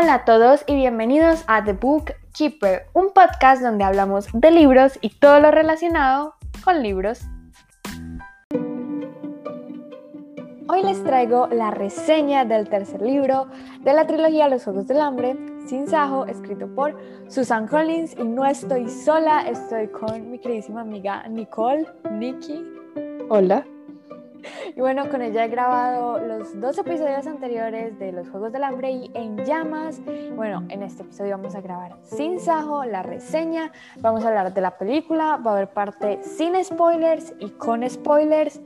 Hola a todos y bienvenidos a The Book Keeper, un podcast donde hablamos de libros y todo lo relacionado con libros. Hoy les traigo la reseña del tercer libro de la trilogía Los Juegos del Hambre, Sin Sajo, escrito por Susan Collins. Y no estoy sola, estoy con mi queridísima amiga Nicole, Nikki. Hola. Y bueno, con ella he grabado los dos episodios anteriores de Los Juegos del Hambre y En Llamas. Bueno, en este episodio vamos a grabar sin Sajo, la reseña, vamos a hablar de la película, va a haber parte sin spoilers y con spoilers.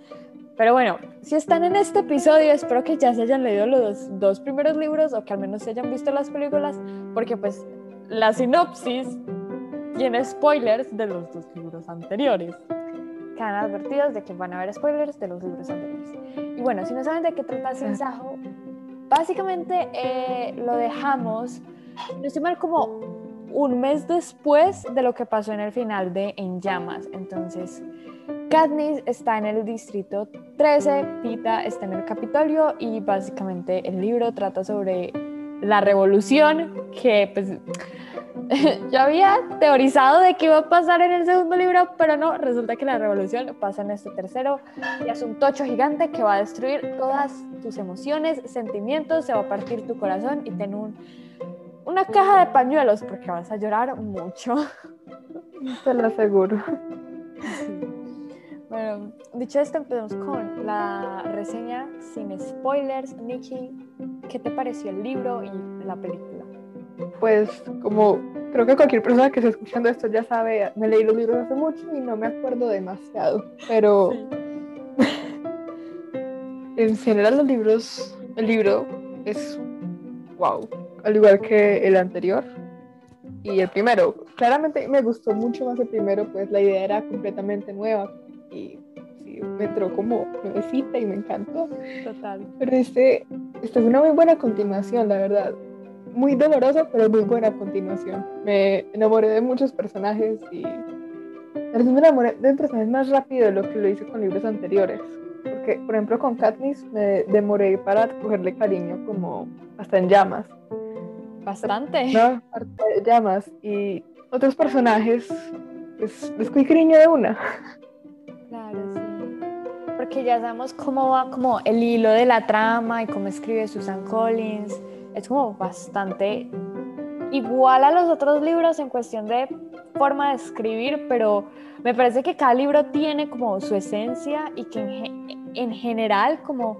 Pero bueno, si están en este episodio, espero que ya se hayan leído los dos primeros libros o que al menos se hayan visto las películas, porque pues la sinopsis tiene spoilers de los dos libros anteriores quedan advertidos de que van a haber spoilers de los libros anteriores. Y bueno, si no saben de qué trata Sin Sajo, básicamente eh, lo dejamos, no estoy mal, como un mes después de lo que pasó en el final de En Llamas. Entonces, Katniss está en el distrito 13, Pita está en el Capitolio y básicamente el libro trata sobre la revolución que pues yo había teorizado de que iba a pasar en el segundo libro, pero no, resulta que la revolución pasa en este tercero y es un tocho gigante que va a destruir todas tus emociones, sentimientos, se va a partir tu corazón y ten un, una caja de pañuelos porque vas a llorar mucho. Te lo aseguro. Bueno, dicho esto, empezamos con la reseña sin spoilers. Nikki, ¿qué te pareció el libro y la película? Pues como creo que cualquier persona que esté escuchando esto ya sabe, me leí los libros hace mucho y no me acuerdo demasiado, pero en general los libros, el libro es wow, al igual que el anterior y el primero. Claramente me gustó mucho más el primero, pues la idea era completamente nueva y me entró como nuevecita y me encantó. Total. Pero este, esta es una muy buena continuación, la verdad muy doloroso, pero muy buena continuación. Me enamoré de muchos personajes y me enamoré de personajes más rápido de lo que lo hice con libros anteriores. Porque, por ejemplo, con Katniss me demoré para cogerle cariño como hasta en llamas. Bastante. No, hasta llamas. Y otros personajes, pues les cogí cariño de una. Claro, sí. Porque ya sabemos cómo va como el hilo de la trama y cómo escribe Susan Collins es como bastante igual a los otros libros en cuestión de forma de escribir, pero me parece que cada libro tiene como su esencia y que en, general como,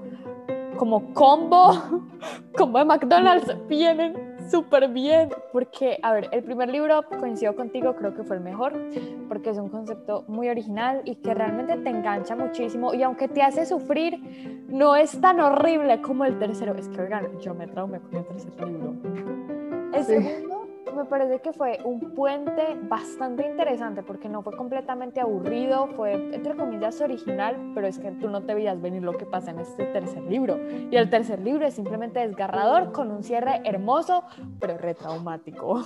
como combo, como de McDonald's, vienen súper bien, porque, a ver, el primer libro, coincido contigo, creo que fue el mejor, porque es un concepto muy original y que realmente te engancha muchísimo y aunque te hace sufrir, no es tan horrible como el tercero. Es que, oigan, yo me traumé con el tercer libro. El segundo me parece que fue un puente bastante interesante porque no fue completamente aburrido, fue entre comillas original, pero es que tú no te veías venir lo que pasa en este tercer libro. Y el tercer libro es simplemente desgarrador con un cierre hermoso, pero retraumático.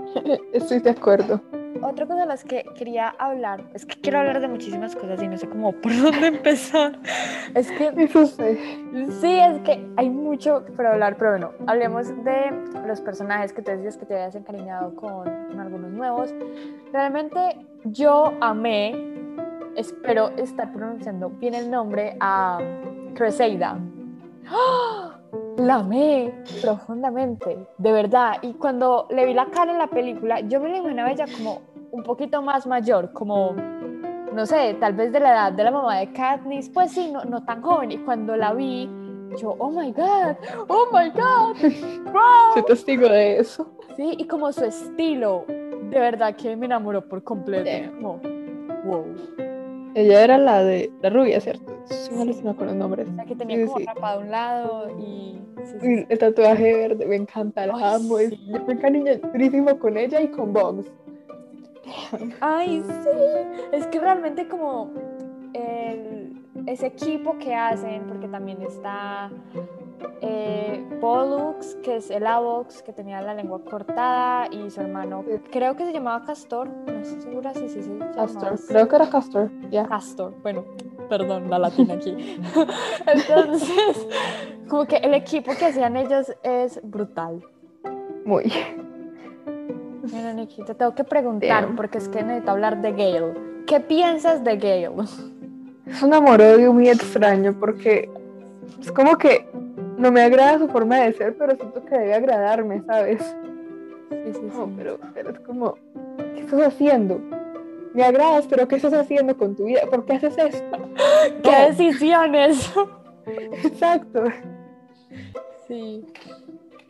Estoy de acuerdo. Otra cosa de las que quería hablar, es que quiero hablar de muchísimas cosas y no sé cómo por dónde empezar. Es que... Eso sé. Sí, es que hay mucho para hablar, pero bueno, hablemos de los personajes que te decías que te habías encariñado con, con algunos nuevos. Realmente yo amé, espero estar pronunciando bien el nombre, a Crusader. ¡Oh! La amé profundamente, de verdad. Y cuando le vi la cara en la película, yo me la imaginaba ella como un poquito más mayor, como, no sé, tal vez de la edad de la mamá de Katniss, pues sí, no, no tan joven. Y cuando la vi, yo, oh my God, oh my God, wow. Soy testigo de eso. Sí, y como su estilo, de verdad que me enamoró por completo. Como, wow. Ella era la de la rubia, ¿cierto? Sí, no me acuerdo el nombre. La que tenía como rapado a un lado y... el tatuaje verde, me encanta, la amo. Es, me encariñé durísimo con ella y con Boggs. Ay, sí. Es que realmente como el, ese equipo que hacen, porque también está eh, Pollux, que es el Avox, que tenía la lengua cortada, y su hermano, creo que se llamaba Castor, no estoy segura si sí, sí, sí, Castor, creo que era Castor, ya. Castor, bueno, perdón, la latina aquí. Entonces, como que el equipo que hacían ellos es brutal. Muy. Bueno, Nikki, te tengo que preguntar, porque es que necesito hablar de Gale. ¿Qué piensas de Gale? Es un amor-odio muy extraño porque es como que no me agrada su forma de ser, pero siento que debe agradarme, ¿sabes? Sí, sí, No, pero, pero es como, ¿qué estás haciendo? Me agradas, pero ¿qué estás haciendo con tu vida? ¿Por qué haces esto? ¿Qué No. decisiones? Exacto. Sí.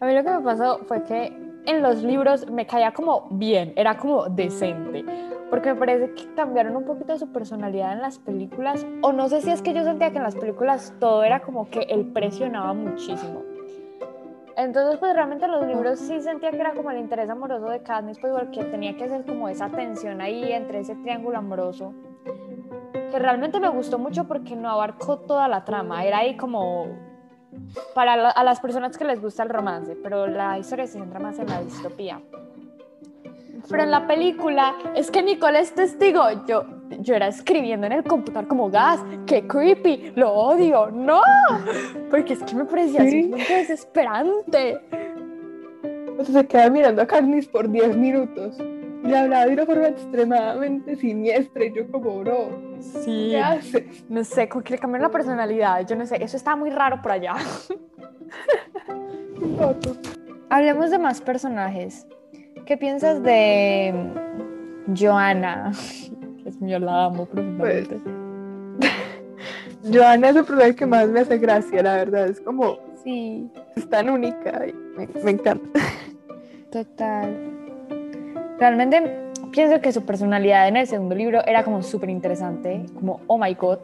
A mí lo que me pasó fue que en los libros me caía como bien, era como decente. Porque me parece que cambiaron un poquito su personalidad en las películas. O no sé si es que yo sentía que en las películas todo era como que él presionaba muchísimo. Entonces, pues realmente en los libros sí sentía que era como el interés amoroso de Katniss, pues porque tenía que ser como esa tensión ahí entre ese triángulo amoroso. Que realmente me gustó mucho porque no abarcó toda la trama. Era ahí como para la- a las personas que les gusta el romance, pero la historia se centra más en la distopía. Pero en la película es que Nicole es testigo. Yo, yo era escribiendo en el computador como gas, qué creepy, lo odio, no, porque es que me parecía Sí. simplemente desesperante. Entonces se queda mirando a Katniss por 10 minutos y le hablaba de una forma extremadamente siniestra y yo como, bro, Sí, ¿qué haces? no sé, como que le cambiaron la personalidad, yo no sé, eso está muy raro por allá. Un poco. Hablemos de más personajes. ¿Qué piensas de mm, Joanna? Es mío, la amo profundamente. Joana es el personaje que más me hace gracia, la verdad. Es como, Sí, es tan única y me, me encanta. total. Realmente pienso que su personalidad en el segundo libro era como súper interesante, como, oh my god.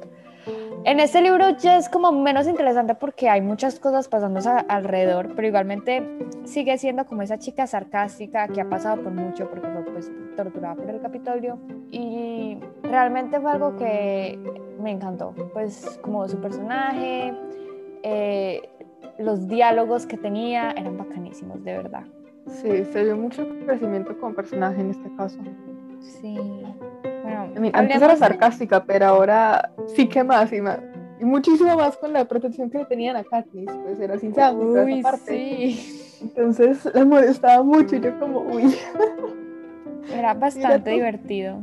En este libro ya es como menos interesante porque hay muchas cosas pasando alrededor, pero igualmente sigue siendo como esa chica sarcástica que ha pasado por mucho porque fue pues torturada por el Capitolio y realmente fue algo que me encantó, pues como su personaje, eh, los diálogos que tenía eran bacanísimos, de verdad. Sí, se vio mucho crecimiento como personaje en este caso. Sí. Bueno, antes era sarcástica, pero ahora sí que más y más. Y muchísimo más con la protección que le tenían a Katniss, pues era sin Uy, sí. Entonces la molestaba mucho y yo como, uy, Era bastante divertido.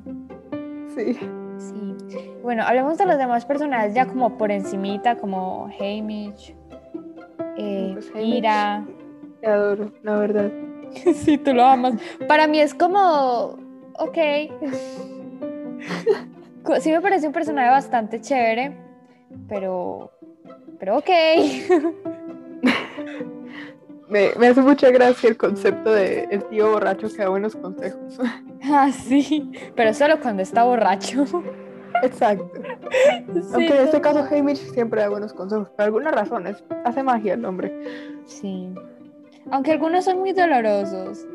sí. Sí. Bueno, hablemos de los demás personajes ya como por encimita, como Hamish, eh, Pues Haymitch. Ira. Te adoro, la verdad. Sí, tú lo amas. Para mí es como, ok. Sí me parece un personaje bastante chévere, pero, pero ok. Me, me hace mucha gracia el concepto de el tío borracho que da buenos consejos. Ah, sí, pero solo cuando está borracho. Exacto. Sí, Aunque en este caso Hamish siempre da buenos consejos, por alguna razón, es- hace magia el hombre. Sí. Aunque algunos son muy dolorosos.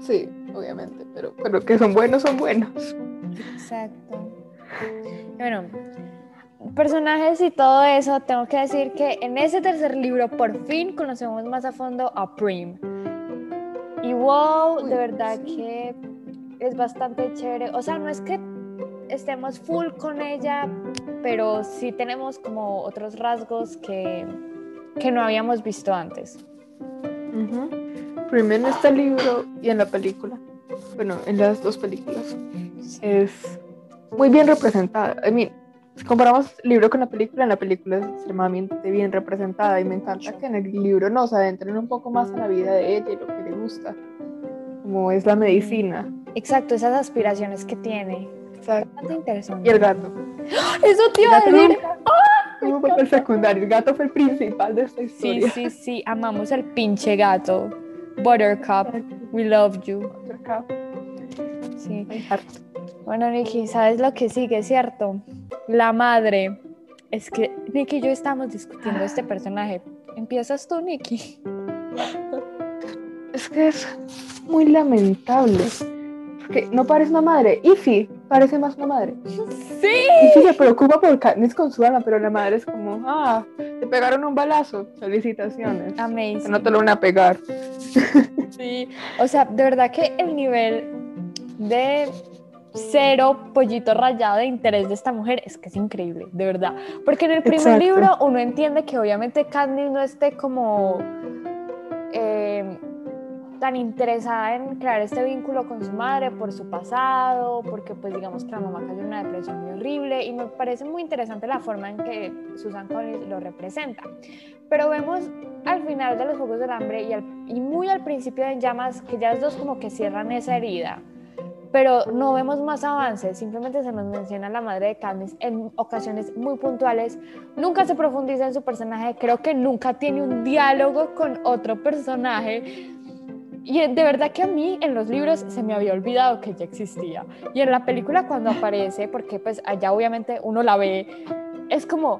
Sí, obviamente, pero, pero que son buenos, son buenos. Exacto. Bueno, personajes y todo eso, tengo que decir que en ese tercer libro por fin conocemos más a fondo a Prim. Y wow, de verdad que es bastante chévere. O sea, no es que estemos full con ella, pero sí tenemos como otros rasgos que, que no habíamos visto antes. Primero en este libro y en la película. Bueno, en las dos películas. Es muy bien representada. I mean, si comparamos el libro con la película, en la película es extremadamente bien representada y me encanta que en el libro nos adentren un poco más en la vida de ella y lo que le gusta, como es la medicina. Exacto, esas aspiraciones que tiene. Exacto. Bastante interesante. Y el gato. Eso te iba a decir. nunca tuvo papel secundario. El gato fue el principal de esta Sí, historia. sí, sí, amamos el pinche gato. Buttercup, we love you. Sí. Ay, harto. Bueno, Nikki, ¿sabes lo que sigue, cierto? La madre. Es que Nikki y yo estamos discutiendo este personaje. ¿Empiezas tú, Nikki? Es que es muy lamentable. Porque no parece una madre. Ify parece más una madre. Sí. Ify se preocupa por Katniss con su alma, pero la madre es como, ah, te pegaron un balazo. Felicitaciones. Que Amazing. no te lo van a pegar. Sí. O sea, de verdad que el nivel de cero pollito rayado de interés de esta mujer es que es increíble, de verdad. Porque en el primer Exacto. libro uno entiende que obviamente Katniss no esté como eh, tan interesada en crear este vínculo con su madre por su pasado, porque pues digamos que la mamá cayó en una depresión muy horrible y me parece muy interesante la forma en que Susan Collins lo representa. Pero vemos al final de los Juegos del Hambre y, y muy al principio de Llamas que ya los dos como que cierran esa herida pero no vemos más avances, simplemente se nos menciona la madre de Katniss en ocasiones muy puntuales, nunca se profundiza en su personaje, creo que nunca tiene un diálogo con otro personaje. Y de verdad que a mí en los libros se me había olvidado que ella existía. Y en la película cuando aparece, porque pues allá obviamente uno la ve, es como,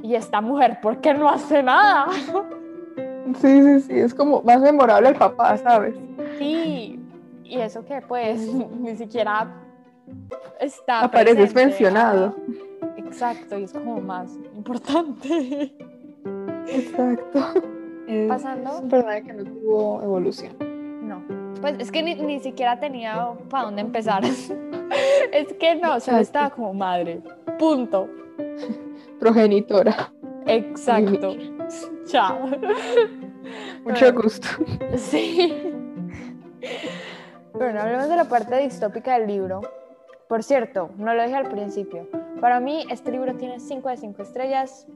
¿y esta mujer por qué no hace nada? Sí, sí, sí, es como más memorable el papá, ¿sabes? Sí, y eso que pues ni siquiera está apareces mencionado exacto y es como más importante exacto pasando es verdad que no tuvo evolución. No. Pues es que ni, ni siquiera tenía para dónde empezar. Es que no solo estaba como madre. Punto. Progenitora. Exacto. Chao. Mucho gusto. Sí. Bueno, hablemos de la parte distópica del libro. Por cierto, no lo dije al principio. Para mí, este libro tiene 5 de 5 estrellas.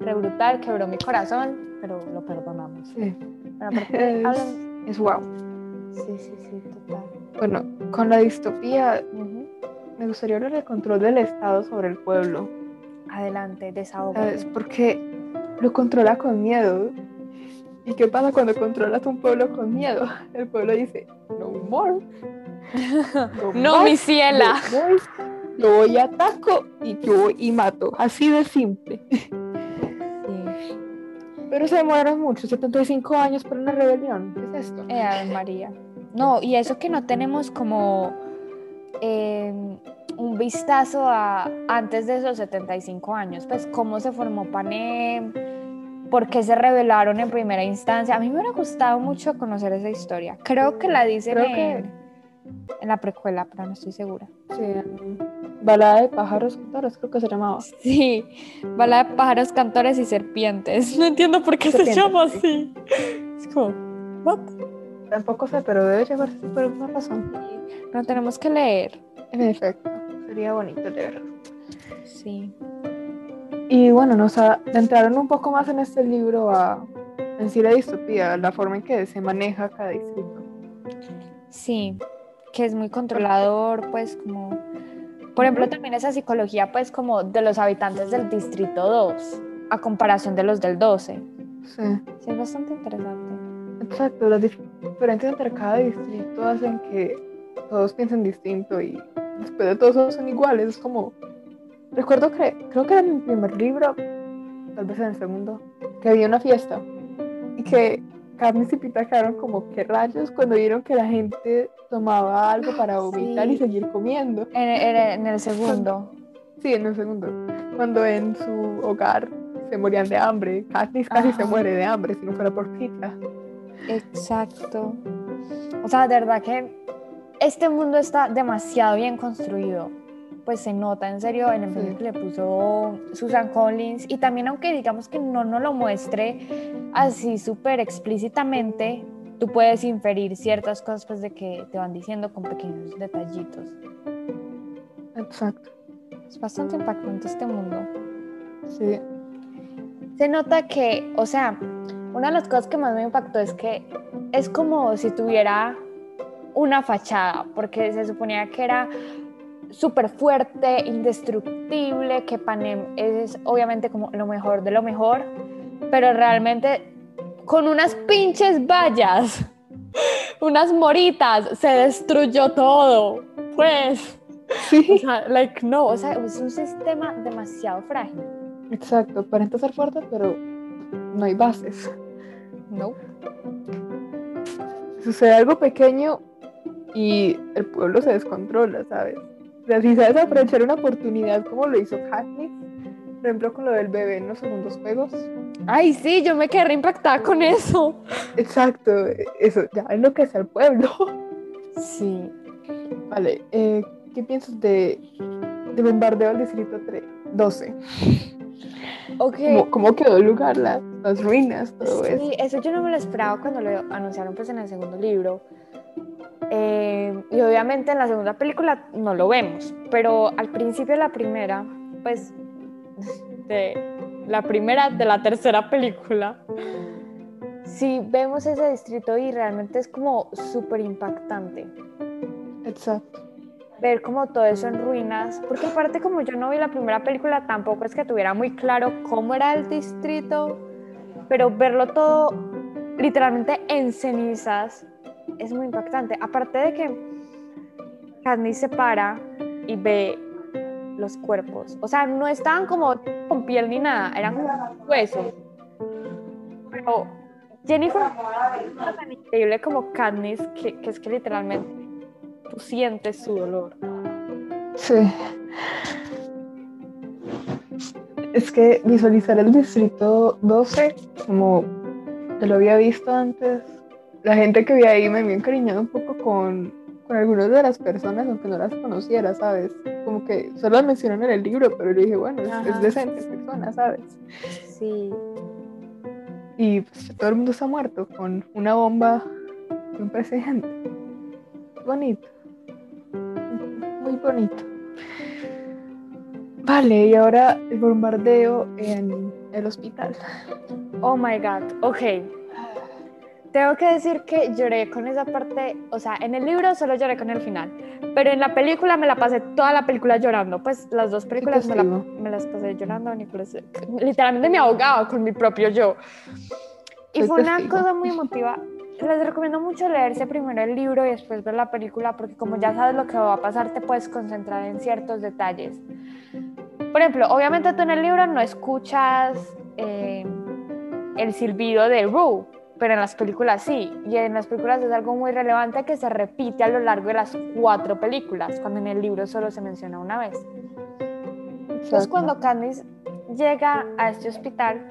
Re brutal, quebró mi corazón, pero lo perdonamos. Sí. Bueno, es, hablan... es wow. Sí, sí, sí, total. Bueno, con la distopía, me gustaría hablar del control del Estado sobre el pueblo. Adelante, desahogo. Es porque lo controla con miedo. ¿Y qué pasa cuando controlas un pueblo con miedo? El pueblo dice, no more. No, mi ciela. Yo voy, ataco y yo voy y mato. Así de simple. Pero se demoraron mucho, 75 años por una rebelión. ¿Qué es esto? Eh, María. No, y eso que no tenemos como em, un vistazo a antes de esos 75 años, pues cómo se formó Panem por qué se revelaron en primera instancia. A mí me hubiera gustado mucho conocer esa historia. Creo que la dicen en, en, la precuela, pero no estoy segura. Sí, Balada de pájaros cantores, creo que se llamaba. Sí, Balada de pájaros cantores y serpientes. No entiendo por qué se llama así. Es como, ¿what? Tampoco sé, pero debe llamarse por alguna razón. No tenemos que leer. En efecto, sería bonito leerlo. Sí. Y bueno, nos adentraron un poco más en este libro a en sí la distopía, la forma en que se maneja cada distrito. Sí, que es muy controlador, pues como, por ejemplo, también esa psicología, pues como de los habitantes del distrito 2, a comparación de los del 12. Sí. Sí, es bastante interesante. Exacto, las diferencias entre cada distrito hacen que todos piensen distinto y después de todos son iguales, es como Recuerdo que, creo que era en mi primer libro, tal vez en el segundo, que había una fiesta y que Carnes y Pita quedaron como que rayos cuando vieron que la gente tomaba algo para vomitar y seguir comiendo. En, en, el segundo. sí, en el segundo. Cuando en su hogar se morían de hambre. Katniss casi se muere de hambre si no fuera por Pita. Exacto. O sea, de verdad que este mundo está demasiado bien construido pues se nota en serio en el que le puso Susan Collins y también aunque digamos que no nos lo muestre así súper explícitamente, tú puedes inferir ciertas cosas pues de que te van diciendo con pequeños detallitos. Exacto. Es bastante impactante este mundo. Sí. Se nota que, o sea, una de las cosas que más me impactó es que es como si tuviera una fachada, porque se suponía que era súper fuerte, indestructible, que Panem es obviamente como lo mejor de lo mejor, pero realmente con unas pinches vallas, unas moritas, se destruyó todo. Pues, sí. o sea, like, no, o sea, es un sistema demasiado frágil. Exacto, aparenta ser fuerte, pero no hay bases. No. Sucede algo pequeño y el pueblo se descontrola, ¿sabes? Si sabes aprovechar una oportunidad como lo hizo Katniss, por ejemplo con lo del bebé en los segundos juegos. Ay, sí, yo me quedé impactada con eso. Exacto, eso ya es lo que es el pueblo. Sí. Vale, eh, ¿qué piensas de, de bombardeo al distrito 3, 12? ¿Cómo, cómo, quedó el lugar, las, las ruinas, todo sí, eso? Sí, eso yo no me lo esperaba cuando lo anunciaron pues en el segundo libro. Eh, y obviamente en la segunda película no lo vemos, pero al principio de la primera, pues de la primera de la tercera película, sí vemos ese distrito y realmente es como súper impactante. Exacto. Ver como todo eso en ruinas, porque aparte como yo no vi la primera película, tampoco es que tuviera muy claro cómo era el distrito, pero verlo todo literalmente en cenizas es muy impactante. Aparte de que Katniss se para y ve los cuerpos. O sea, no estaban como con piel ni nada, eran como huesos. Pero Jennifer es tan increíble como Katniss que, que es que literalmente tú sientes su dolor. Sí. Es que visualizar el distrito 12, como te lo había visto antes, la gente que vi ahí me había encariñado un poco con, con algunas de las personas, aunque no las conociera, ¿sabes? Como que solo las mencionan en el libro, pero yo dije, bueno, es, es decente persona, ¿sabes? Sí. Y pues, todo el mundo está muerto con una bomba y un precedente. Bonito. Muy bonito. Vale, y ahora el bombardeo en el hospital. Oh my god, ok. Tengo que decir que lloré con esa parte, o sea, en el libro solo lloré con el final, pero en la película me la pasé toda la película llorando, pues las dos películas me, la, me, las pasé llorando, Nicolás, literalmente me ahogaba con mi propio yo. Y fue una cosa muy emotiva. Les recomiendo mucho leerse primero el libro y después ver la película, porque como ya sabes lo que va a pasar, te puedes concentrar en ciertos detalles. Por ejemplo, obviamente tú en el libro no escuchas eh, el silbido de Rue, pero en las películas sí. Y en las películas es algo muy relevante que se repite a lo largo de las cuatro películas, cuando en el libro solo se menciona una vez. Entonces, cuando Candice llega a este hospital,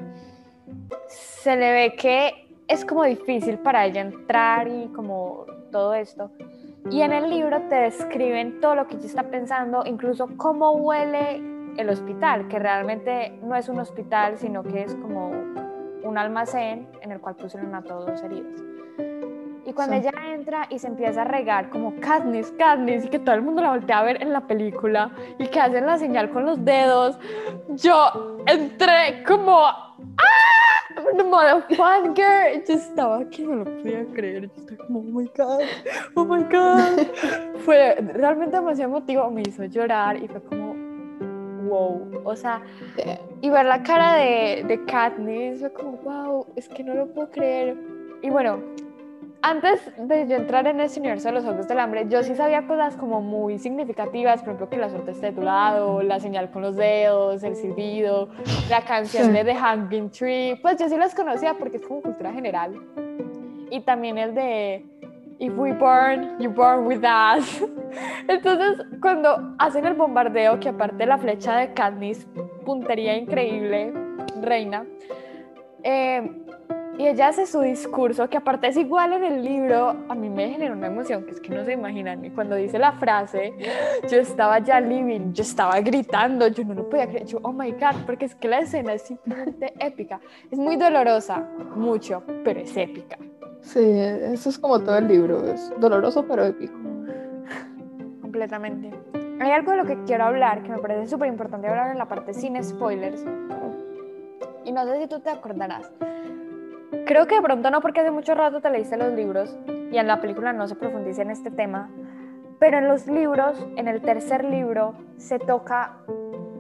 se le ve que es como difícil para ella entrar y como todo esto. Y en el libro te describen todo lo que ella está pensando, incluso cómo huele el hospital, que realmente no es un hospital, sino que es como un almacén en el cual pusieron a todos heridos. Y cuando sí. ella entra y se empieza a regar como Katniss, Katniss, y que todo el mundo la voltea a ver en la película y que hacen la señal con los dedos, yo entré como ¡Ah! fangirl. Yo estaba que no lo podía creer. Yo estaba como, oh my god, oh my god. Fue realmente demasiado emotivo. Me hizo llorar y fue como, wow. O sea, y ver la cara de, de Katniss fue como, wow, es que no lo puedo creer. Y bueno, antes de yo entrar en ese universo de los Juegos del Hambre, yo sí sabía cosas como muy significativas, por ejemplo, que la suerte esté de tu lado, la señal con los dedos, el silbido, la canción de The Hanging Tree, pues yo sí las conocía porque es como cultura general. Y también el de If we burn, you burn with us. Entonces, cuando hacen el bombardeo, que aparte la flecha de Katniss, puntería increíble, reina, eh, y ella hace su discurso, que aparte es igual en el libro, a mí me generó una emoción que es que no se imaginan. Y cuando dice la frase, yo estaba ya living, yo estaba gritando, yo no lo podía creer. Yo, oh my God, porque es que la escena es simplemente épica. Es muy dolorosa, mucho, pero es épica. Sí, eso es como todo el libro, es doloroso pero épico. Completamente. Hay algo de lo que quiero hablar que me parece súper importante hablar en la parte sin spoilers. Y no sé si tú te acordarás. Creo que de pronto no, porque hace mucho rato te leíste los libros y en la película no se profundiza en este tema, pero en los libros, en el tercer libro, se toca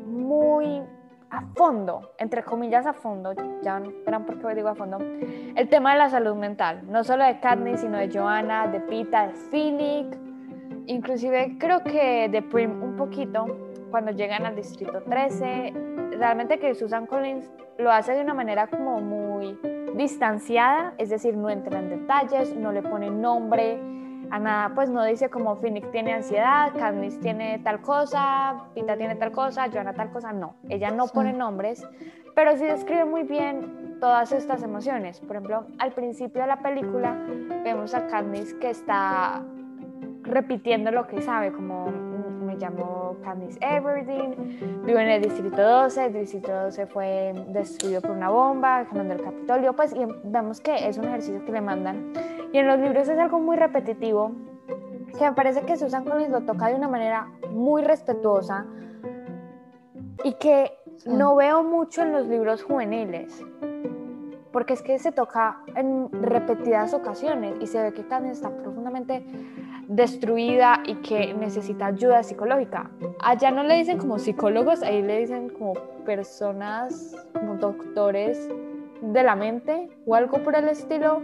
muy a fondo, entre comillas a fondo, ya verán por qué digo a fondo, el tema de la salud mental, no solo de Katniss, sino de Joanna, de Pita, de Finnick, inclusive creo que de Prim un poquito, cuando llegan al distrito 13, realmente que Susan Collins lo hace de una manera como muy distanciada, es decir, no entra en detalles, no le pone nombre a nada, pues no dice como Finnick tiene ansiedad, Katniss tiene tal cosa, Pita tiene tal cosa, Joanna tal cosa, no, ella no sí. pone nombres, pero sí describe muy bien todas estas emociones. Por ejemplo, al principio de la película vemos a Katniss que está repitiendo lo que sabe, como llamo Candice Everdeen, vivo en el Distrito 12, el Distrito 12 fue destruido por una bomba, quemando el Capitolio, pues y vemos que es un ejercicio que le mandan. Y en los libros es algo muy repetitivo, que me parece que Susan Collins lo toca de una manera muy respetuosa y que no veo mucho en los libros juveniles porque es que se toca en repetidas ocasiones y se ve que Candice está profundamente destruida y que necesita ayuda psicológica. Allá no le dicen como psicólogos, ahí le dicen como personas, como doctores de la mente o algo por el estilo,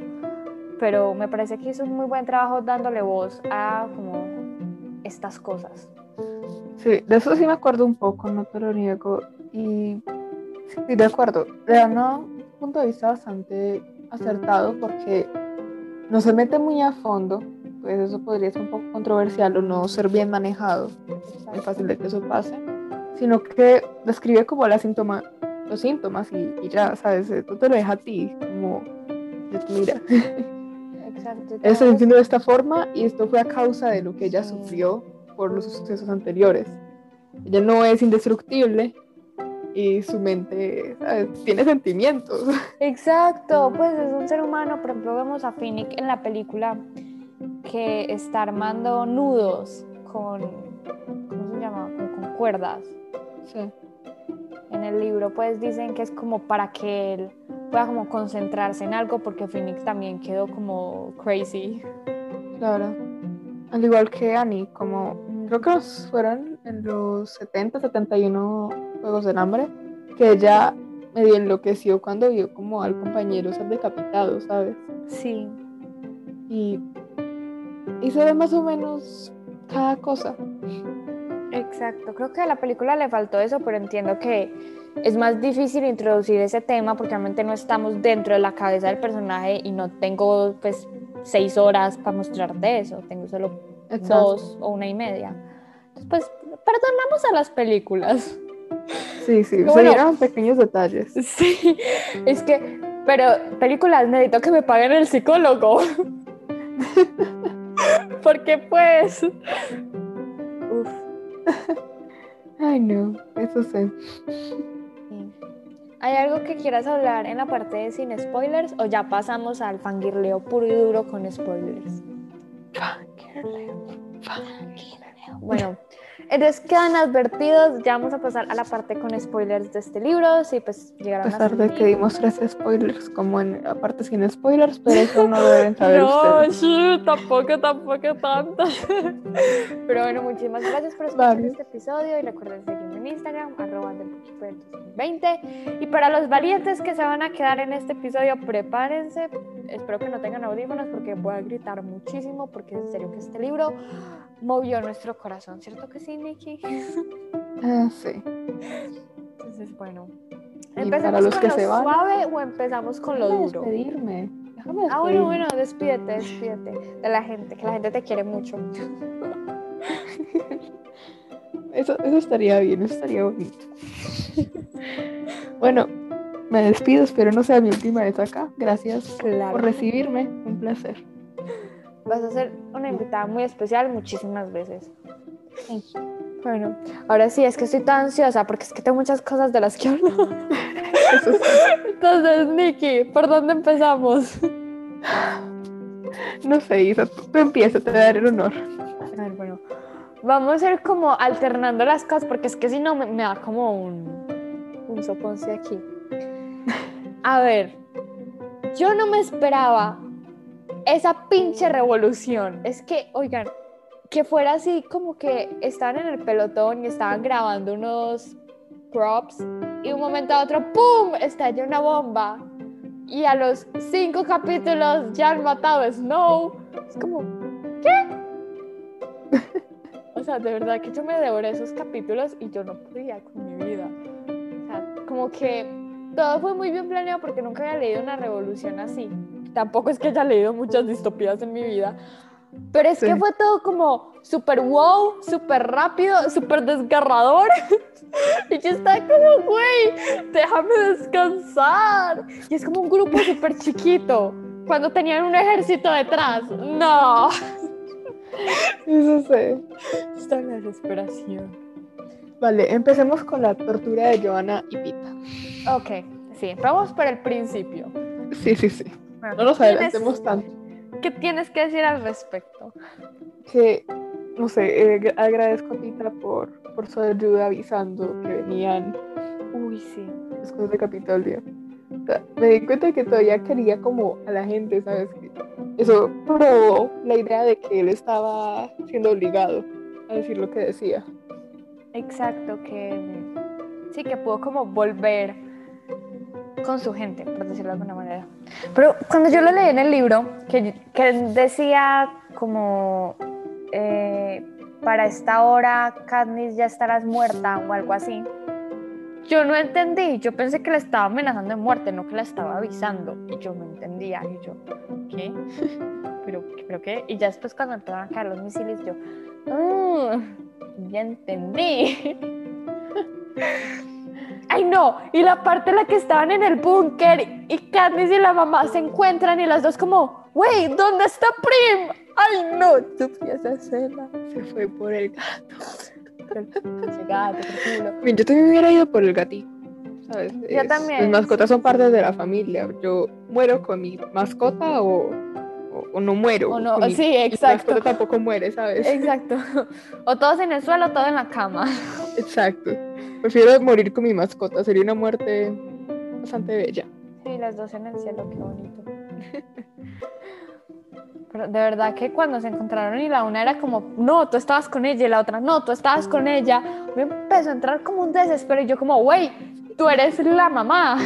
pero me parece que hizo un muy buen trabajo dándole voz a como estas cosas. Sí, de eso sí me acuerdo un poco, no te lo niego, y sí, de acuerdo, de no punto de vista bastante acertado porque no se mete muy a fondo, pues eso podría ser un poco controversial o no ser bien manejado, muy fácil de que eso pase, sino que describe como la síntoma, los síntomas y, ya, ¿sabes? Tú te lo deja a ti, como, mira. Exacto. Eso se de esta forma y esto fue a causa de lo que ella sufrió por los sucesos anteriores. Ella no es indestructible, y su mente tiene sentimientos. Exacto, pues es un ser humano, por ejemplo vemos a Phoenix en la película que está armando nudos con, ¿cómo se llama? con cuerdas. Sí. En el libro pues dicen que es como para que él pueda como concentrarse en algo porque Phoenix también quedó como crazy. Claro. Al igual que Annie, como creo que fueron en los 70, 71 Juegos del Hambre, que ella medio enloqueció cuando vio como al compañero ser decapitado, ¿sabes? Sí. Y, y se ve más o menos cada cosa. Exacto, creo que a la película le faltó eso, pero entiendo que es más difícil introducir ese tema porque realmente no estamos dentro de la cabeza del personaje y no tengo pues seis horas para mostrarte eso, tengo solo dos o una y media. Entonces, pues perdonamos a las películas. Sí, sí, se dieron pequeños detalles. Sí, es que, pero películas necesito que me paguen el psicólogo. Porque pues... Uf. Ay, no, eso sé. ¿Hay algo que quieras hablar en la parte de sin spoilers o ya pasamos al fangirleo puro y duro con spoilers? Fangirleo, fangirleo. Bueno, entonces quedan advertidos, ya vamos a pasar a la parte con spoilers de este libro, sí, pues llegaron a pesar de que dimos tres spoilers, como en la parte sin spoilers, pero eso no lo deben saber no, sí, tampoco, tampoco tanto. pero bueno, muchísimas gracias por escuchar este episodio y recuerden seguirme en Instagram, arroba 2020 Y para los valientes que se van a quedar en este episodio, prepárense, espero que no tengan audífonos porque voy a gritar muchísimo, porque en serio que este libro movió nuestro corazón, ¿cierto que sí, Nikki? Ah, sí. Entonces, bueno. ¿Empezamos con lo suave o empezamos con lo duro? Despedirme. Déjame Ah, bueno, bueno, despídete, despídete de la gente, que la gente te quiere mucho. Eso, eso estaría bien, eso estaría bonito. bueno, me despido, espero no sea mi última vez acá. Gracias por recibirme, un placer. Vas a ser una invitada muy especial muchísimas veces. Bueno, ahora sí, es que estoy tan ansiosa porque es que tengo muchas cosas de las que hablo. Entonces, Nikki, ¿por dónde empezamos? No sé, Isa, tú, empieza, te daré el honor. A ver, bueno, vamos a ir como alternando las cosas porque es que si no me, da como un, un soponce aquí. A ver, yo no me esperaba esa pinche revolución. Es que, oigan, que fuera así como que estaban en el pelotón y estaban grabando unos props y un momento a otro, ¡pum! estalla una bomba. Y a los cinco capítulos ya han matado a Snow. Es como, ¿qué? O sea, de verdad que yo me devoré esos capítulos y yo no podía con mi vida. O sea, como que todo fue muy bien planeado porque nunca había leído una revolución así. Tampoco es que haya leído muchas distopías en mi vida. Pero es que fue todo como súper wow, súper rápido, súper desgarrador. y yo estaba como, güey, déjame descansar. Y es como un grupo súper chiquito. Cuando tenían un ejército detrás. No. Eso sé. Esta es la desesperación. Vale, empecemos con la tortura de Joana y Pita. Ok, sí, vamos por el principio. Sí, sí, sí. Bueno, No nos ¿qué tienes- adelantemos tanto. ¿Qué tienes que decir al respecto? Que, no sé, eh, agradezco a Pita por, por su ayuda avisando que venían Uy, sí. después de Capitolio. O sea, me di cuenta que todavía quería como a la gente, ¿sabes? Que Eso probó la idea de que él estaba siendo obligado a decir lo que decía. Exacto, que sí, que pudo como volver con su gente, por decirlo de alguna manera. Pero cuando yo lo leí en el libro, que, que decía como eh, para esta hora Katniss ya estarás muerta o algo así, yo no entendí, yo pensé que la estaba amenazando de muerte, no que la estaba avisando, y yo no entendía, y yo, ¿qué? ¿Pero, ¿pero qué? Y ya después cuando empezaron a caer los misiles, yo, "Mm, ya entendí. Ay, no, y la parte en la que estaban en el búnker y Katniss y la mamá se encuentran y las dos como, wey, ¿dónde está Prim? Ay, no, sufrí esa escena. Se fue por el gato. Gato, culo. Bien, yo también me hubiera ido por el gatito. ¿Sabes? Yo Es- también. Las mascotas son parte de la familia. Yo muero con mi mascota o, o, o no muero. O no, mi- sí, Mi exacto. mascota tampoco muere, ¿sabes? Exacto. O todos en el suelo o todo en la cama. Exacto. Prefiero morir con mi mascota. Sería una muerte bastante bella. Sí, las dos en el cielo, qué bonito. Pero de verdad que cuando se encontraron y la una era como, no, tú estabas con ella y la otra, no, tú estabas con ella, me empezó a entrar como un desespero y yo como, güey, tú eres la mamá.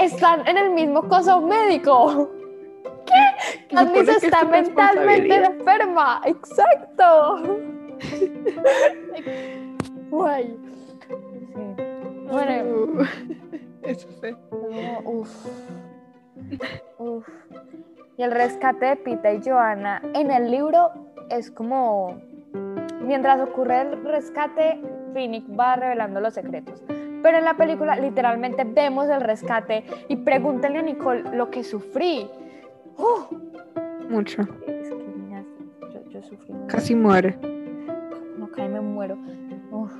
Están en el mismo coso médico. ¿Qué? Está mentalmente enferma. Exacto. Güey. Sí. Bueno, Uh, Eso como, uf. Uf. Y el rescate de Pita y Joana en el libro es como. Mientras ocurre el rescate, Phoenix va revelando los secretos. Pero en la película, literalmente vemos el rescate y pregúntenle a Nicole lo que sufrí. ¡Uf! Mucho. Es que, niñas, yo, yo sufrí. mucho. Casi muere. No, cae, me muero. Uf,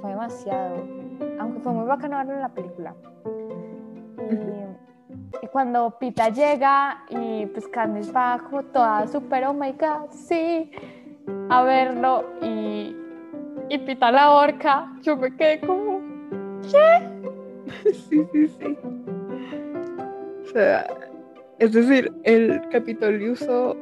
fue demasiado. Aunque fue muy bacano verlo en la película. Y, y cuando Pita llega y pues Candice como toda súper, oh my god, sí, a verlo y, y Pita la horca, yo me quedé como, Sí, sí, sí. O sea, es decir, el Capitolio usó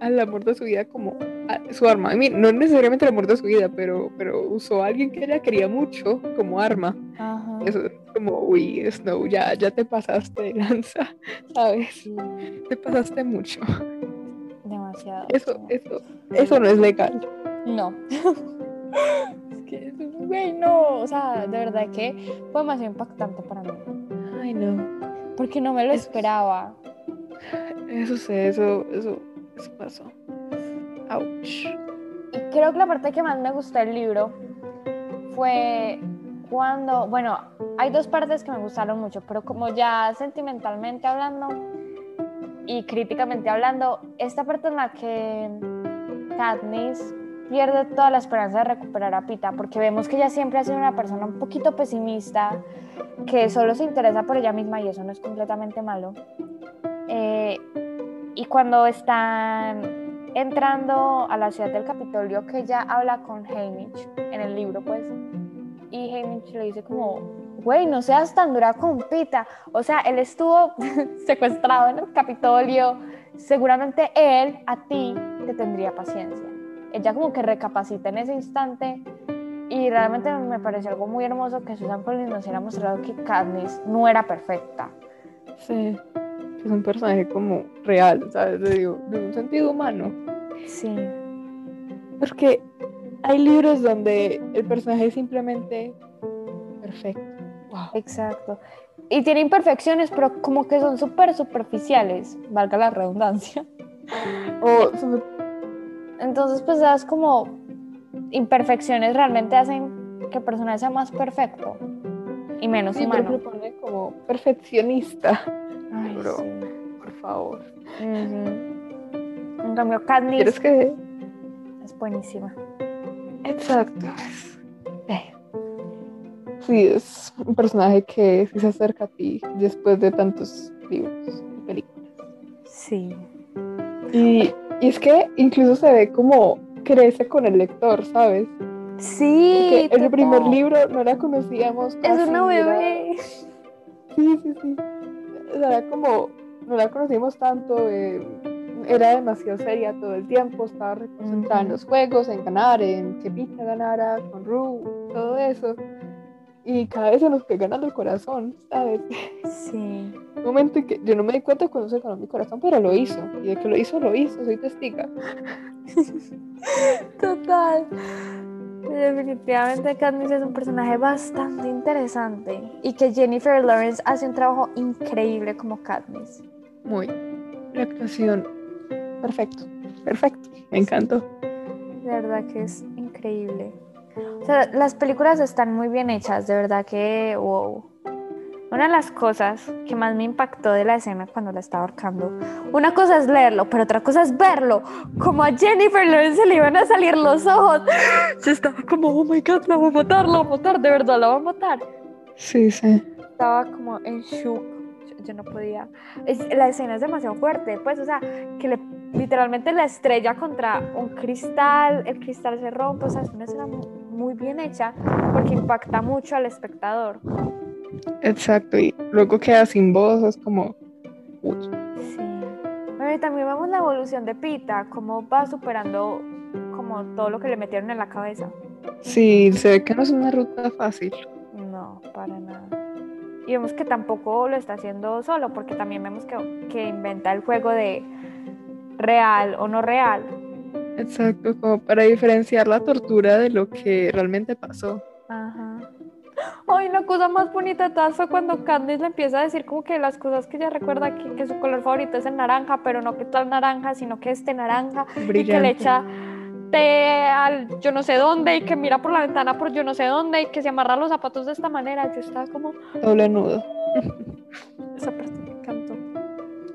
al amor de su vida como a- su arma. I mean, no necesariamente el amor de su vida, pero, pero usó a alguien que ella quería mucho como arma. ajá, Eso es como, uy, Snow, ya, ya te pasaste de lanza, ¿sabes? sí, Te pasaste mucho. demasiado. Eso, eso, eso no es legal. No. es que, güey, no, o sea, de verdad que fue demasiado impactante para mí. Ay, no. Porque no me lo Eso- esperaba. Eso sé, eso, eso, eso. Ouch. Y creo que la parte que más me gustó del libro fue cuando, bueno, hay dos partes que me gustaron mucho, pero como ya sentimentalmente hablando y críticamente hablando, esta parte en la que Katniss pierde toda la esperanza de recuperar a Pita, porque vemos que ella siempre ha sido una persona un poquito pesimista, que solo se interesa por ella misma y eso no es completamente malo. Eh, y cuando están entrando a la ciudad del Capitolio, que ella habla con Haymitch en el libro, pues, y Haymitch le dice como, güey, no seas tan dura con Pita. O sea, él estuvo secuestrado en el Capitolio, seguramente él a ti te tendría paciencia. Ella como que recapacita en ese instante y realmente me pareció algo muy hermoso que Susan Collins nos hubiera mostrado que Katniss no era perfecta. Sí. Es un personaje como real, ¿sabes? Le digo, de un sentido humano. Sí, Porque hay libros donde el personaje es simplemente perfecto. Wow. exacto. Y tiene imperfecciones, pero como que son súper superficiales, valga la redundancia. O Entonces, pues esas como imperfecciones realmente hacen que el personaje sea más perfecto y menos sí, pero humano. se pone como perfeccionista. Ay, bro. sí. Por favor. Ujú. En cambio, Katniss ¿Quieres que Es buenísima. Exacto. Eh. Sí, es un personaje que se acerca a ti después de tantos libros y películas. Sí. Y, y es que incluso se ve como crece con el lector, ¿sabes? Sí. En el primer libro no la conocíamos. Es una bebé. Sí, sí, sí. Era como, no la conocimos tanto, eh, era demasiado seria todo el tiempo, estaba reconcentrada en los juegos, en ganar, en que Pita ganara, con Rue, todo eso. Y cada vez se nos fue ganando el corazón, ¿sabes? Sí. Un momento en que yo no me di cuenta cuando se ganó mi corazón, pero lo hizo. Y de que lo hizo, lo hizo, soy testiga. Total. Definitivamente Katniss es un personaje bastante interesante y que Jennifer Lawrence hace un trabajo increíble como Katniss. Muy. La actuación, perfecto, perfecto, me encantó. De verdad que es increíble. O sea, las películas están muy bien hechas, de verdad que wow. Una de las cosas que más me impactó de la escena cuando la estaba ahorcando, una cosa es leerlo, pero otra cosa es verlo. Como a Jennifer Lawrence se le iban a salir los ojos. Se estaba como, oh my god, la voy a matar, la voy a matar, de verdad la voy a matar. Sí, sí. Estaba como en shock. Yo, no podía. Es- la escena es demasiado fuerte, pues, o sea, que le, literalmente la estrella contra un cristal, el cristal se rompe, o sea, es una escena mu- muy bien hecha porque impacta mucho al espectador. Exacto, y luego queda sin voz, es como... uy. Sí. También vemos la evolución de Pita, cómo va superando como todo lo que le metieron en la cabeza. Sí, se ve que no es una ruta fácil. No, para nada. Y vemos que tampoco lo está haciendo solo, porque también vemos que, que inventa el juego de real o no real. Exacto, como para diferenciar la tortura de lo que realmente pasó. Ajá. Ay, la cosa más bonita de todas fue cuando Candice le empieza a decir como que las cosas que ella recuerda que, que su color favorito es el naranja, pero no que tal naranja, sino que este naranja, y que le echa té al yo no sé dónde y que mira por la ventana por yo no sé dónde y que se amarra los zapatos de esta manera. Yo estaba como, Doble nudo. esa parte me encantó.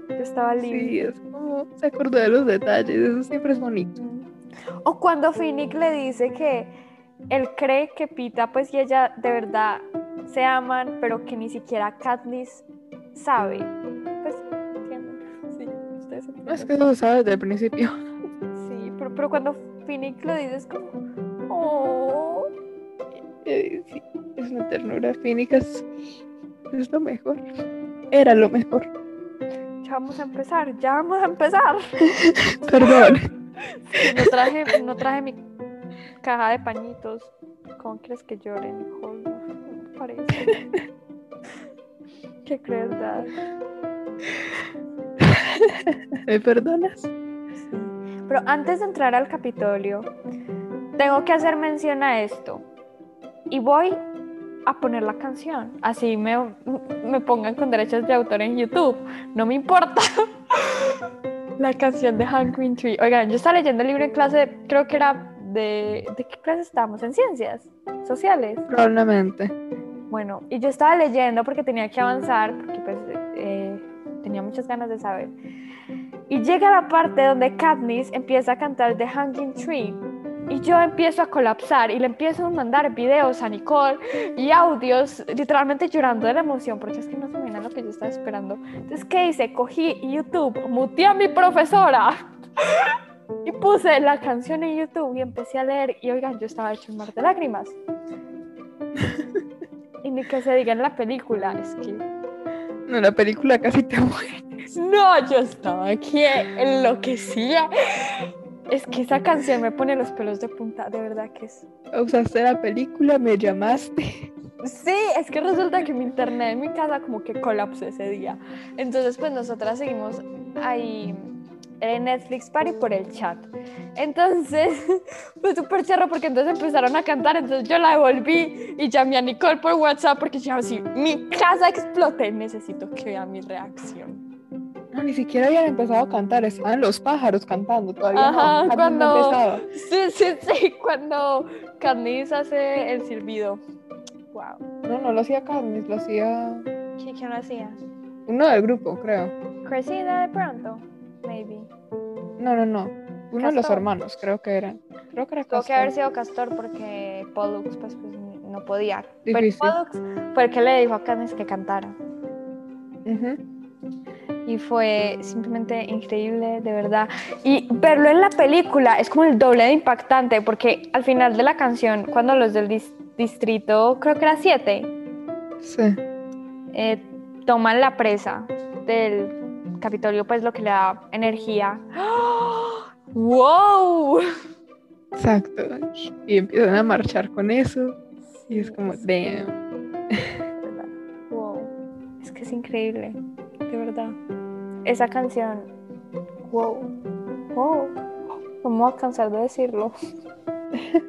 Yo estaba libre. Sí, es como se acordó de los detalles, eso siempre es bonito. O cuando Finnick le dice que él cree que Pita pues y ella de verdad se aman, pero que ni siquiera Katniss sabe. Pues entienden. Sí, ustedes entienden. Es que eso se sabe desde el principio. Sí, pero, pero cuando Finnick lo dice es como, oh, sí, es una ternura. Es, es lo mejor. Era lo mejor. ya vamos a empezar, ya vamos a empezar. Perdón. No traje, no traje mi caja de pañitos. ¿Cómo quieres que llore, Nicole? No, no me parece. Qué crueldad. ¿Me perdonas? Pero antes de entrar al Capitolio, tengo que hacer mención a esto. Y voy a poner la canción. Así me, me pongan con derechos de autor en YouTube. No me importa. La canción de Hank Green Tree. Oigan, yo estaba leyendo el libro en clase, creo que era de... ¿De qué clase estábamos? En ciencias sociales. Probablemente. Bueno, y yo estaba leyendo porque tenía que avanzar, porque pues eh, tenía muchas ganas de saber. Y llega la parte donde Katniss empieza a cantar The Hanging Tree. Y yo empiezo a colapsar y le empiezo a mandar videos a Nicole y audios, literalmente llorando de la emoción, porque es que no se lo que yo estaba esperando. Entonces, ¿qué hice? Cogí YouTube, muteé a mi profesora y puse la canción en YouTube y empecé a leer. Y oigan, yo estaba hecho un mar de lágrimas. Y ni que se diga en la película, es que No, la película casi te mueres. no, yo estaba aquí enloquecida. Es que esa canción me pone los pelos de punta, de verdad que es. Usaste la película, me llamaste. Sí, es que resulta que mi internet en mi casa como que colapsó ese día. Entonces, pues nosotras seguimos ahí Netflix Party por el chat. Entonces, fue súper charro porque entonces empezaron a cantar, entonces yo la devolví y llamé a Nicole por WhatsApp porque yo así, mi casa exploté, necesito que vea mi reacción. No, ni siquiera habían empezado a cantar, estaban los pájaros cantando todavía. Ajá, no, no cuando- empezaba. Sí, sí, sí, cuando Candice hace el silbido. Wow. No, no lo hacía Katniss, lo hacía ¿Qué, quién lo hacía? uno del grupo, creo. Cressida de pronto, maybe. No, no, no. Uno de los Castor. hermanos, creo que eran. Creo que era Tuvo que haber Castor. sido Castor porque Pollux pues, pues, no podía. Pero Difícil. Pollux fue el que le dijo a Katniss que cantara. Y fue simplemente increíble, de verdad. Y verlo en la película es como el doble de impactante, porque al final de la canción, cuando los del dis- distrito, creo que era 7, Sí. eh, toman la presa del Capitolio, pues lo que le da energía. ¡Wow! Exacto. Y empiezan a marchar con eso. Y es como, damn. Wow. Es que es increíble, de verdad. Esa canción, wow, wow. Voy a cansar de decirlo.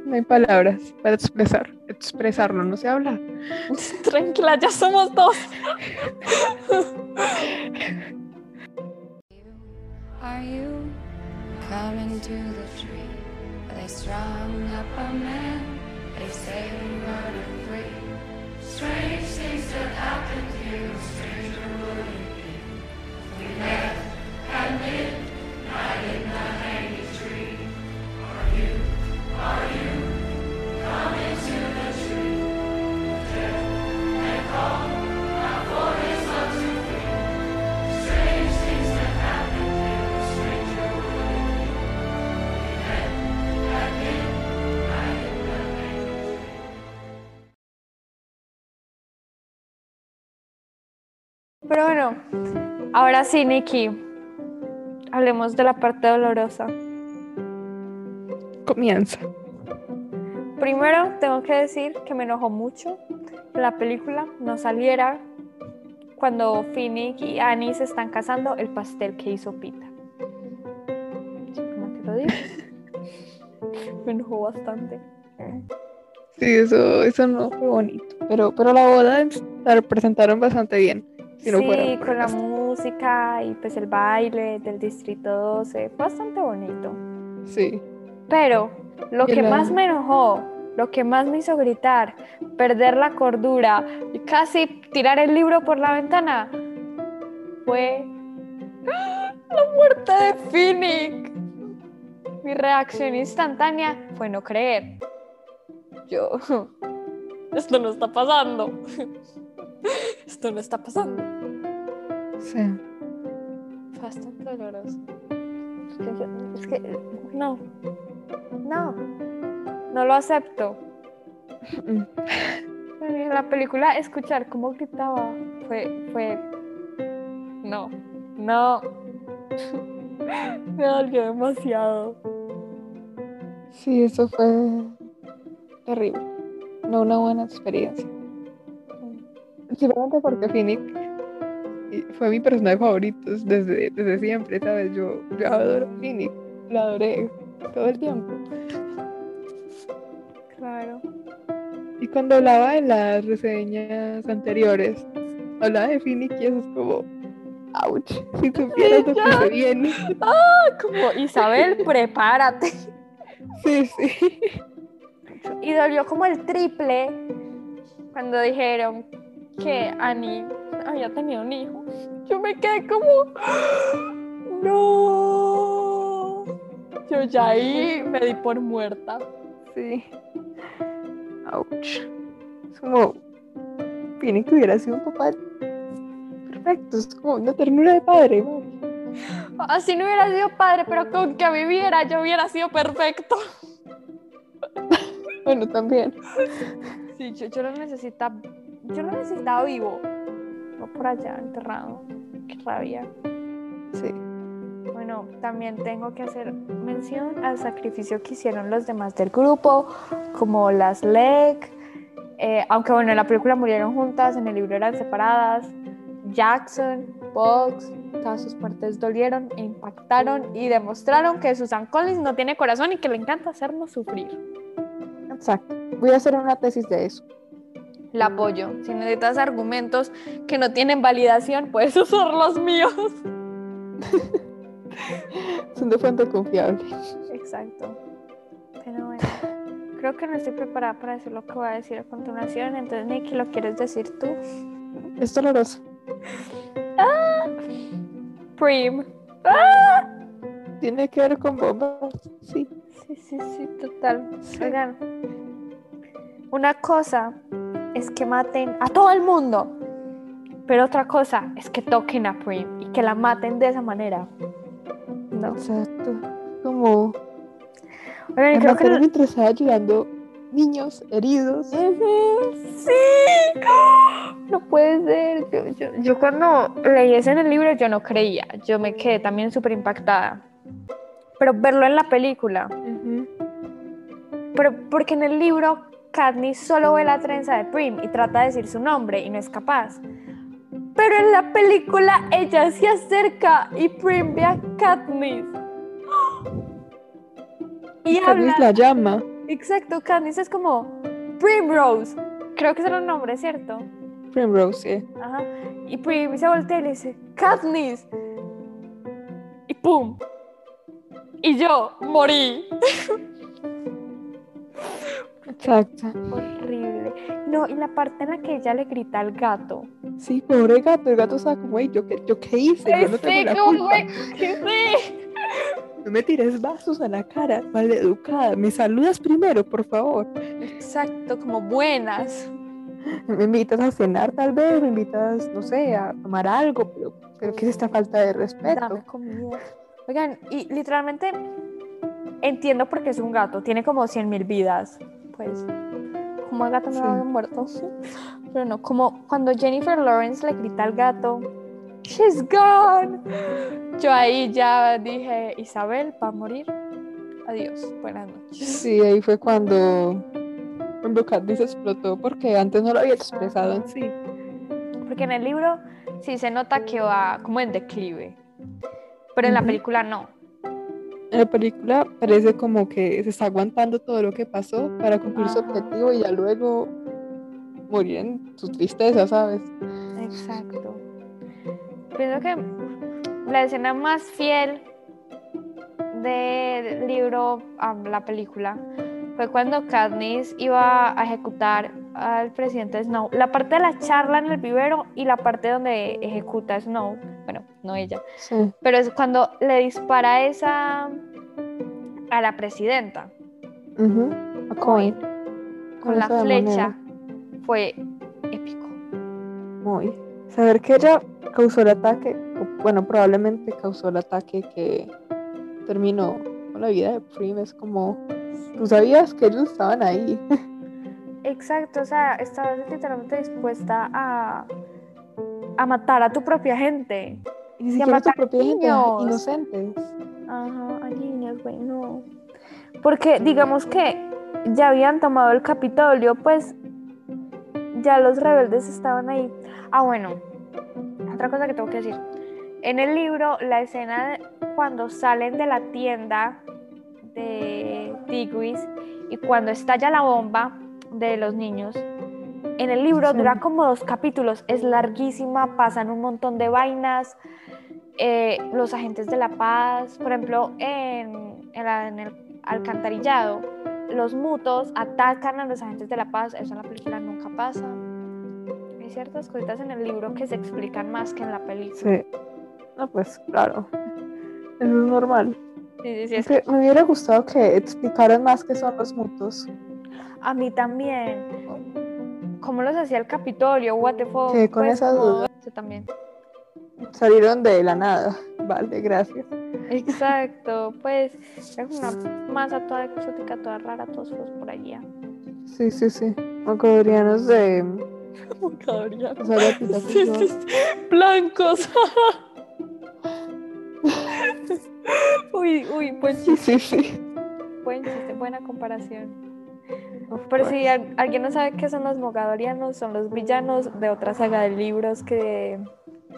No hay palabras para expresar. Expresarlo, no se habla. Tranquila, ya somos dos. Are you coming to the tree? They strung up a man? They say we murdered three. Strange things that happen to you, stranger would it be? We left at midnight ahora sí, Nikki. Hablemos de la parte dolorosa. Comienza. Primero, tengo que decir que me enojó mucho que la película no saliera cuando Finnick y Annie se están casando el pastel que hizo Pita. Simplemente lo digo. me enojó bastante. Sí, eso, eso no fue bonito. Pero, pero la boda la representaron bastante bien. Si no sí, con la las- música y pues el baile del Distrito 12, fue bastante bonito. Sí. Pero lo que la- más me enojó, lo que más me hizo gritar, perder la cordura y casi tirar el libro por la ventana, fue ¡Ah! la muerte de Finnick. Mi reacción instantánea fue no creer. Yo, esto no está pasando. Esto no está pasando. Sí. Bastante doloroso. Es que, yo- es que, no, no, no lo acepto. Mm. En la película escuchar cómo gritaba fue, fue, no, no, me dolió demasiado. Sí, eso fue terrible. No una buena experiencia. Simplemente porque y- fue mi personaje favorito desde, desde siempre, ¿sabes? Yo, yo adoro a Phoenix, la adoré todo el tiempo. Claro. Y cuando hablaba en las reseñas anteriores, hablaba de Phoenix y eso es como, ouch, si supieras lo que viene. Como Isabel, prepárate. Sí, sí. Y dolió como el triple cuando dijeron que Annie había tenido un hijo. Yo me quedé como, no. Yo ya ahí me di por muerta. Sí. Ouch. Es como, Phoenix hubiera sido un papá perfecto, es como una ternura de padre. Así no hubiera sido padre, pero con que viviera yo hubiera sido perfecto. Bueno, también. Sí, yo, yo lo necesitaba, yo lo necesitaba vivo. Por allá, enterrado. Qué rabia. Sí. Bueno, también tengo que hacer mención al sacrificio que hicieron los demás del grupo, como las Leg, eh, aunque bueno, en la película murieron juntas, en el libro eran separadas, Jackson, Box, todas sus partes dolieron e impactaron y demostraron que Susan Collins no tiene corazón y que le encanta hacernos sufrir. Exacto. Voy a hacer una tesis de eso. La apoyo. Si necesitas argumentos que no tienen validación, puedes usar los míos. Son de fuente confiable. Exacto. Pero bueno, creo que no estoy preparada para decir lo que voy a decir a continuación. Entonces, Nicky, ¿lo quieres decir tú? Es doloroso. Prim. Tiene que ver con bombas. Sí. Sí. Sí, sí, sí, total. Oigan, una cosa es que maten a todo el mundo, pero otra cosa es que toquen a Prim y que la maten de esa manera. No. Exacto. Como Oigan, creo que mataron mientras estaba ayudando niños heridos. Sí, no puede ser. Yo, yo- yo cuando leí eso en el libro yo no creía, yo me quedé también súper impactada. Pero verlo en la película, Ujú. pero porque en el libro Katniss solo ve la trenza de Prim y trata de decir su nombre y no es capaz. Pero en la película ella se acerca y Prim ve a Katniss. Y habla. Katniss la llama. Exacto, Katniss es como Primrose. Creo que era el nombre, ¿cierto? Primrose, sí. Ajá. Y Prim se voltea y le dice, Katniss. Y pum. Y yo morí. Exacto. Horrible. No, y la parte en la que ella le grita al gato. Sí, pobre gato. El gato estaba como, "Ey, ¿yo qué, ¿yo qué hice? Yo no tengo la culpa. güey. No me tires vasos a la cara, maleducada. Me saludas primero, por favor. Exacto, como buenas. Me invitas a cenar, tal vez. Me invitas, no sé, a tomar algo. Pero, pero ¿qué es esta falta de respeto? Dame comida. Oigan, y literalmente entiendo por qué es un gato. Tiene como 100 mil vidas. Pues, como el gato no Sí. había muerto. Pero no, como cuando Jennifer Lawrence le grita al gato, She's gone. Yo ahí ya dije, Isabel va a morir. Adiós, buenas noches. Sí, ahí fue cuando, cuando Katniss explotó, porque antes no lo había expresado en sí. Porque en el libro sí se nota que va como en declive. Pero en la película no. En la película parece como que se está aguantando todo lo que pasó para cumplir su objetivo y ya luego morir en su tristeza, ¿sabes? Exacto. Pienso que la escena más fiel del libro a la película fue cuando Katniss iba a ejecutar al presidente Snow. La parte de la charla en el vivero y la parte donde ejecuta Snow. Bueno, no ella. Sí. Pero es cuando le dispara esa a la presidenta. A Coin. con la flecha. Fue épico. Muy. Saber que ella causó el ataque, o, bueno, probablemente causó el ataque que terminó con la vida de Prim, es como, tú sabías que ellos estaban ahí. Exacto, o sea, estabas literalmente dispuesta a, a matar a tu propia gente. Y ni a tu matar gente, niños. inocentes. Ajá, a niños, güey, no. Porque digamos que ya habían tomado el Capitolio, pues ya los rebeldes estaban ahí. Ah, bueno, otra cosa que tengo que decir. En el libro, la escena de cuando salen de la tienda de Tigris y cuando estalla la bomba de los niños, en el libro dura como dos capítulos, es larguísima, pasan un montón de vainas. eh, los agentes de la paz, por ejemplo, en, en la- en el alcantarillado, los mutos atacan a los agentes de la paz, eso en la película nunca pasa. Hay ciertas cositas en el libro que se explican más que en la película. Sí. No, pues claro. Eso es normal. Sí, sí, sí, me hubiera gustado que explicaran más qué son los mutos. A mí también. ¿Cómo los hacía el Capitolio? What the fuck? Con Pues, esa duda. Yo también. Salieron de la nada. Vale, gracias. Exacto. Pues es una masa toda exótica, toda rara, todos feos por allá. Sí, sí, sí. Macodorianos de. Sea, de aplicación. Blancos. uy, uy, buen Sí, chiste, sí, sí. buen chiste, buena comparación. Course. si al- alguien no sabe qué son los mogadorianos, son los villanos de otra saga de libros que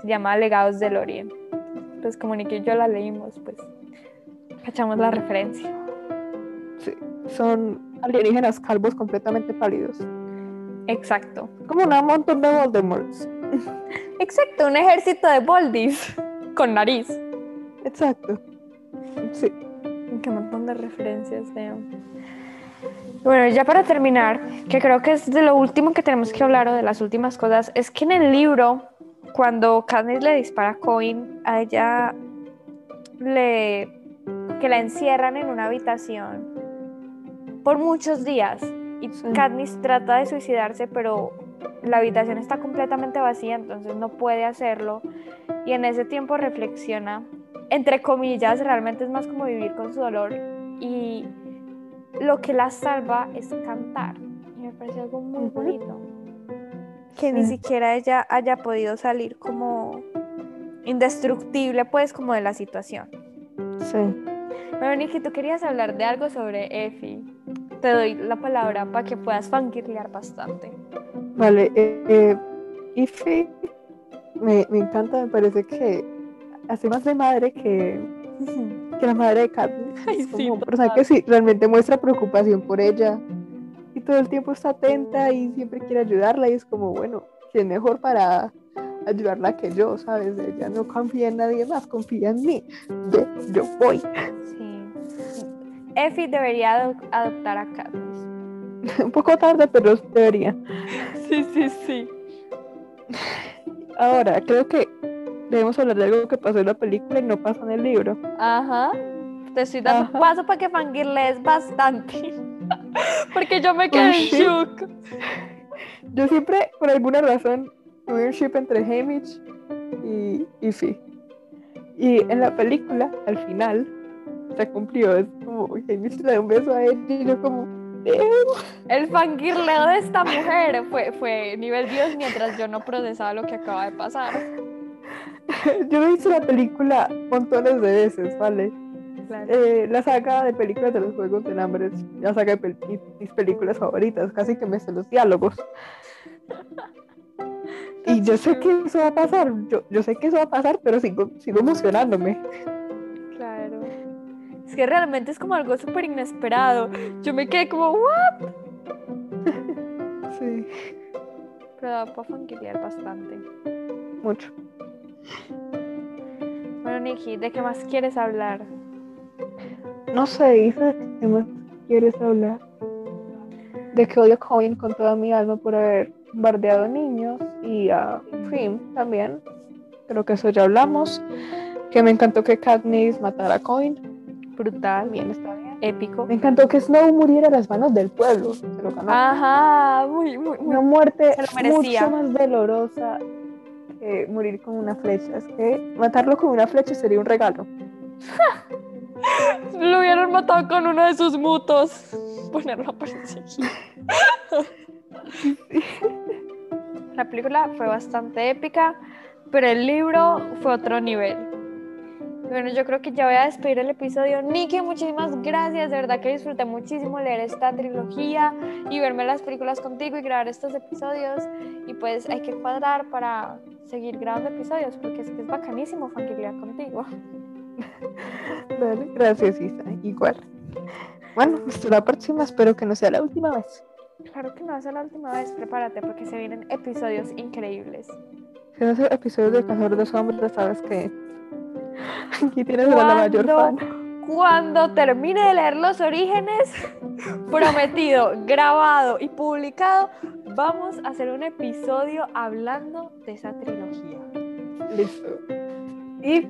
se llama Legados del Oriente. Pues como y yo la leímos, pues cachamos la referencia. Sí, son alienígenas calvos completamente pálidos. Exacto. Como un montón de Voldemorts. Exacto, un ejército de Boldis con nariz. Exacto. Sí. Qué montón de referencias, Neo. Bueno, ya para terminar, que creo que es de lo último que tenemos que hablar o de las últimas cosas, es que en el libro, cuando Katniss le dispara a Coin, a ella le que la encierran en una habitación por muchos días. Y Sí. Katniss trata de suicidarse, pero la habitación está completamente vacía, entonces no puede hacerlo. Y en ese tiempo reflexiona, entre comillas, realmente es más como vivir con su dolor. Y lo que la salva es cantar. Y me parece algo muy bonito. Que ni Sí. siquiera ella haya podido salir como indestructible, pues, como de la situación. Sí. Bueno, Nikki, tú querías hablar de algo sobre Effie. Te doy la palabra para que puedas fangirlear bastante. Vale, eh, eh, Ify me, me encanta, me parece que hace más de madre que, que la madre de Katniss. Ay, Es sí, como personaje total. que sí, realmente muestra preocupación por ella y todo el tiempo está atenta y siempre quiere ayudarla y es como, bueno, ¿quién mejor para ayudarla que yo, sabes? Ella no confía en nadie más, confía en mí. Yo voy. Sí. Effie debería ado- adoptar a Katniss. Un poco tarde, pero debería. Sí, sí, sí. Ahora, creo que debemos hablar de algo que pasó en la película y no pasa en el libro. Ajá. Te estoy dando Ajá. paso para que fangirlees bastante. Porque yo me quedé en shock. Yo siempre, por alguna razón, tuve un ship entre Hamish y Ify. Y en la película, al final, se cumplió. Es como, Hamish le da un beso a él y yo como. El fangirleo de esta mujer fue, fue nivel Dios mientras yo no procesaba lo que acaba de pasar. yo he visto la película montones de veces, ¿vale? Eh, la saga de películas de los Juegos del Hambre es la saga de mis películas favoritas, casi que me sé los diálogos. Y yo sé que eso va a pasar, yo, yo sé que eso va a pasar, pero sigo, sigo emocionándome. Claro. Es que realmente es como algo súper inesperado. Yo me quedé como, ¿what? Sí, Pero da para bastante. mucho. Bueno, Nikki, ¿de qué más quieres hablar? No sé, Isa, ¿qué más quieres hablar? De que odio a Coin con toda mi alma por haber bardeado niños y a Prim también. Creo que eso ya hablamos. Que me encantó que Katniss matara a Coin. Brutal, También está bien. épico. Me encantó que Snow muriera a las manos del pueblo. Se lo ganó. Ajá, muy, muy, muy. Una muerte se lo merecía. mucho más dolorosa que morir con una flecha. Es que matarlo con una flecha sería un regalo. Lo hubieran matado con uno de sus mutos. Ponerlo a perseguir. La película fue bastante épica, pero el libro fue otro nivel. Bueno, yo creo que ya voy a despedir el episodio. Nikki, muchísimas gracias. De verdad que disfruté muchísimo leer esta trilogía y verme las películas contigo y grabar estos episodios. Y pues hay que cuadrar para seguir grabando episodios porque es que es bacanísimo fangirlear contigo. Dale, gracias, Isa. Igual. Bueno, hasta la próxima. Espero que no sea la última vez. Claro que no va a ser la última vez, prepárate porque se vienen episodios increíbles. Si no es el episodio de Cazador de Sombras, sabes que aquí tienes a la mayor fan. Cuando termine de leer los orígenes, prometido, grabado y publicado, vamos a hacer un episodio hablando de esa trilogía. Listo. Y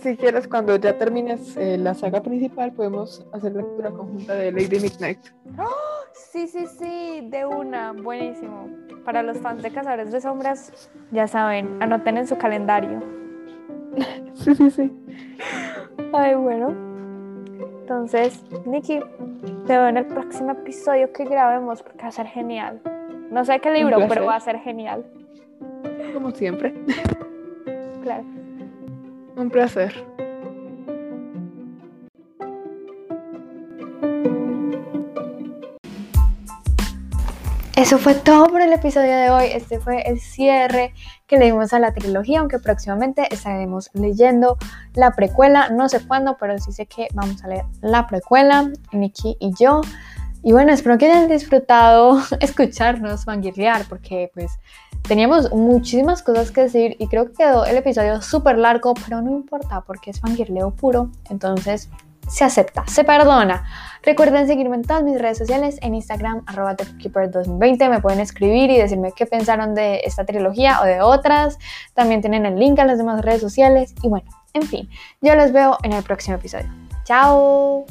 si quieres, cuando ya termines eh, la saga principal, podemos hacer lectura conjunta de Lady Midnight. Sí, sí, sí, de una, buenísimo. Para los fans de Cazadores de Sombras, ya saben, anoten en su calendario. Sí, sí, sí. Ay, bueno. Entonces, Nikki, te veo en el próximo episodio que grabemos porque va a ser genial. No sé qué libro, pero va a ser genial. Como siempre. Claro. Un placer. Eso fue todo por el episodio de hoy. Este fue el cierre que le dimos a la trilogía, aunque próximamente estaremos leyendo la precuela. No sé cuándo, pero sí sé que vamos a leer la precuela, Nikki y yo. Y bueno, espero que hayan disfrutado escucharnos fangirlear, porque pues teníamos muchísimas cosas que decir y creo que quedó el episodio súper largo, pero no importa porque es fangirleo puro. Entonces se acepta, se perdona. Recuerden seguirme en todas mis redes sociales, en Instagram, arroba TheKeeper2020. Me pueden escribir y decirme qué pensaron de esta trilogía o de otras. También tienen el link a las demás redes sociales. Y bueno, en fin, yo los veo en el próximo episodio. ¡Chao!